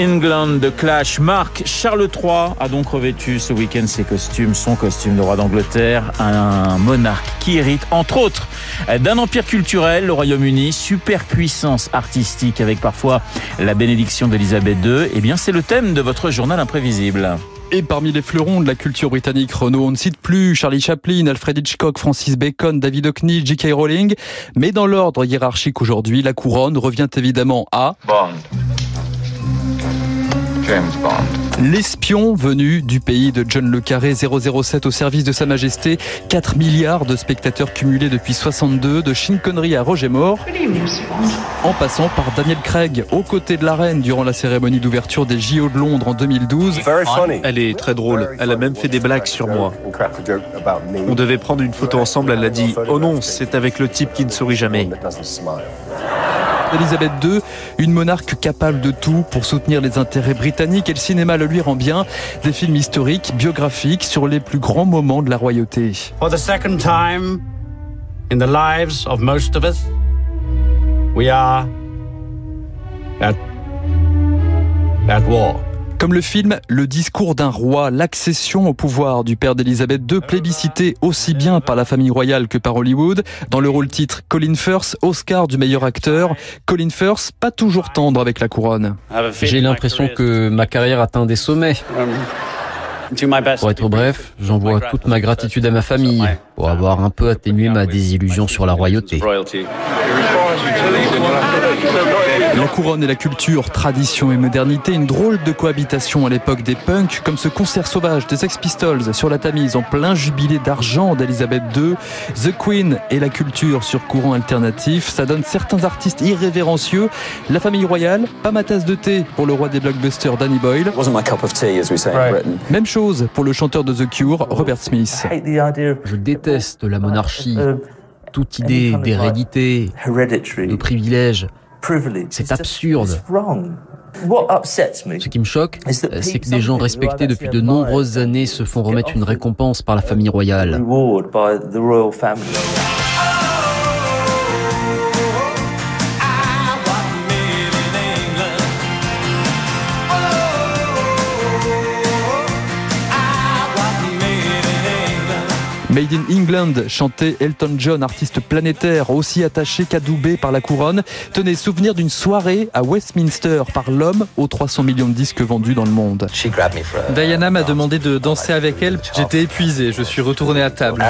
England de Clash. Marc Charles III a donc revêtu ce week-end ses costumes, son costume de roi d'Angleterre, un monarque qui hérite entre autres d'un empire culturel, le Royaume-Uni, superpuissance artistique avec parfois la bénédiction d'Elisabeth II. Eh bien, c'est le thème de votre journal imprévisible. Et parmi les fleurons de la culture britannique, Renault, on ne cite plus Charlie Chaplin, Alfred Hitchcock, Francis Bacon, David Hockney, J.K. Rowling. Mais dans l'ordre hiérarchique aujourd'hui, la couronne revient évidemment à... Bond. James Bond. L'espion venu du pays de John Le Carré 007 au service de Sa Majesté. 4 milliards de spectateurs cumulés depuis 62, de Sean Connery à Roger Moore. En passant par Daniel Craig aux côtés de la reine durant la cérémonie d'ouverture des JO de Londres en 2012. Elle est très drôle. Elle a même fait des blagues sur moi. On devait prendre une photo ensemble. Elle a dit Oh non, c'est avec le type qui ne sourit jamais. Elisabeth II, une monarque capable de tout pour soutenir les intérêts britanniques et le cinéma le lui rend bien. Des films historiques, biographiques sur les plus grands moments de la royauté. For the second time in the lives of most of us, we are at. Comme le film Le discours d'un roi, l'accession au pouvoir du père d'Elisabeth II, plébiscité aussi bien par la famille royale que par Hollywood. Dans le rôle titre, Colin Firth, Oscar du meilleur acteur. Colin Firth, pas toujours tendre avec la couronne. J'ai l'impression que ma carrière atteint des sommets. Pour être bref, j'envoie toute ma gratitude à ma famille pour avoir un peu atténué ma désillusion sur la royauté. La couronne et la culture, tradition et modernité, une drôle de cohabitation à l'époque des punks, comme ce concert sauvage des Sex Pistols sur la Tamise en plein jubilé d'argent d'Elisabeth II, The Queen et la culture sur courant alternatif, ça donne certains artistes irrévérencieux. La famille royale, pas ma tasse de thé pour le roi des blockbusters Danny Boyle. Même chose pour le chanteur de The Cure, Robert Smith. Je déteste la monarchie, toute idée d'hérédité, de privilège. C'est absurde. Ce qui me choque, c'est que des gens respectés depuis de nombreuses années se font remettre une récompense par la famille royale. Made in England, chantait Elton John, artiste planétaire, aussi attaché qu'adoubé par la couronne. Tenez, souvenir d'une soirée à Westminster par l'homme aux 300 millions de disques vendus dans le monde. Diana m'a demandé de danser avec elle. J'étais épuisé, je suis retourné à table.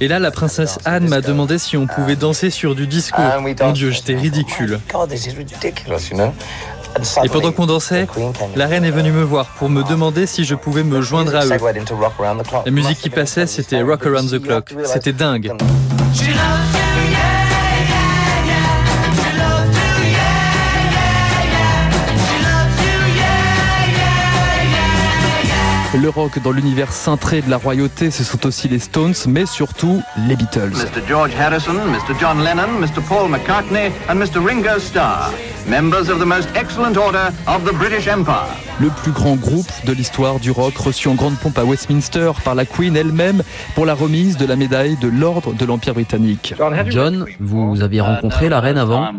Et là, la princesse Anne m'a demandé si on pouvait danser sur du disco. Mon Dieu, j'étais ridicule. Et pendant qu'on dansait, la reine est venue me voir pour me demander si je pouvais me joindre à eux. La musique qui passait, c'était Rock Around the Clock. C'était dingue. Le rock dans l'univers cintré de la royauté, ce sont aussi les Stones, mais surtout les Beatles. Mr. George Harrison, Mr. John Lennon, Mr. Paul McCartney and Mr. Ringo Starr, members of the most excellent order of the British Empire. Le plus grand groupe de l'histoire du rock reçu en grande pompe à Westminster par la Queen elle-même pour la remise de la médaille de l'ordre de l'Empire britannique. John, vous avez rencontré la reine avant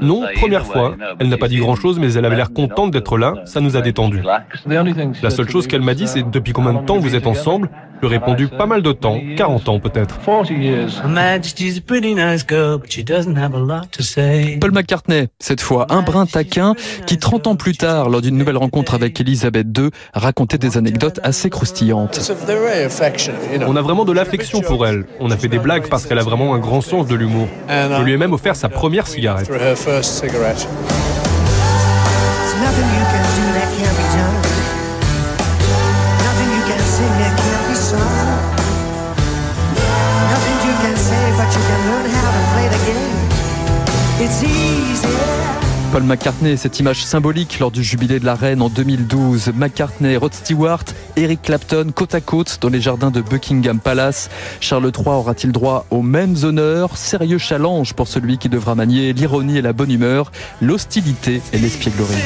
Non, première fois. Elle n'a pas dit grand-chose, mais elle avait l'air contente d'être là. Ça nous a détendus. La seule chose qu'elle m'a dit, c'est depuis combien de temps vous êtes ensemble? J'ai répondu pas mal de temps, 40 ans peut-être. Paul McCartney, cette fois un brin taquin, qui 30 ans plus tard, lors d'une nouvelle rencontre avec Elisabeth II, racontait des anecdotes assez croustillantes. On a vraiment de l'affection pour elle. On a fait des blagues parce qu'elle a vraiment un grand sens de l'humour. Je lui ai même offert sa première cigarette. Paul McCartney, cette image symbolique lors du jubilé de la reine en 2012. McCartney, Rod Stewart, Eric Clapton, côte à côte dans les jardins de Buckingham Palace. Charles III aura-t-il droit aux mêmes honneurs? Sérieux challenge pour celui qui devra manier l'ironie et la bonne humeur, l'hostilité et l'espièglerie.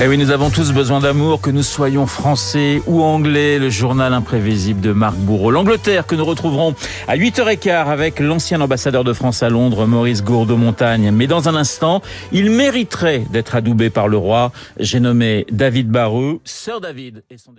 Eh oui, nous avons tous besoin d'amour, que nous soyons français ou anglais. Le journal imprévisible de Marc Bourreau. L'Angleterre que nous retrouverons à 8h15 avec l'ancien ambassadeur de France à Londres, Maurice Gourdeau-Montagne. Mais dans un instant, il mériterait d'être adoubé par le roi. J'ai nommé David Barreux, Sir David et son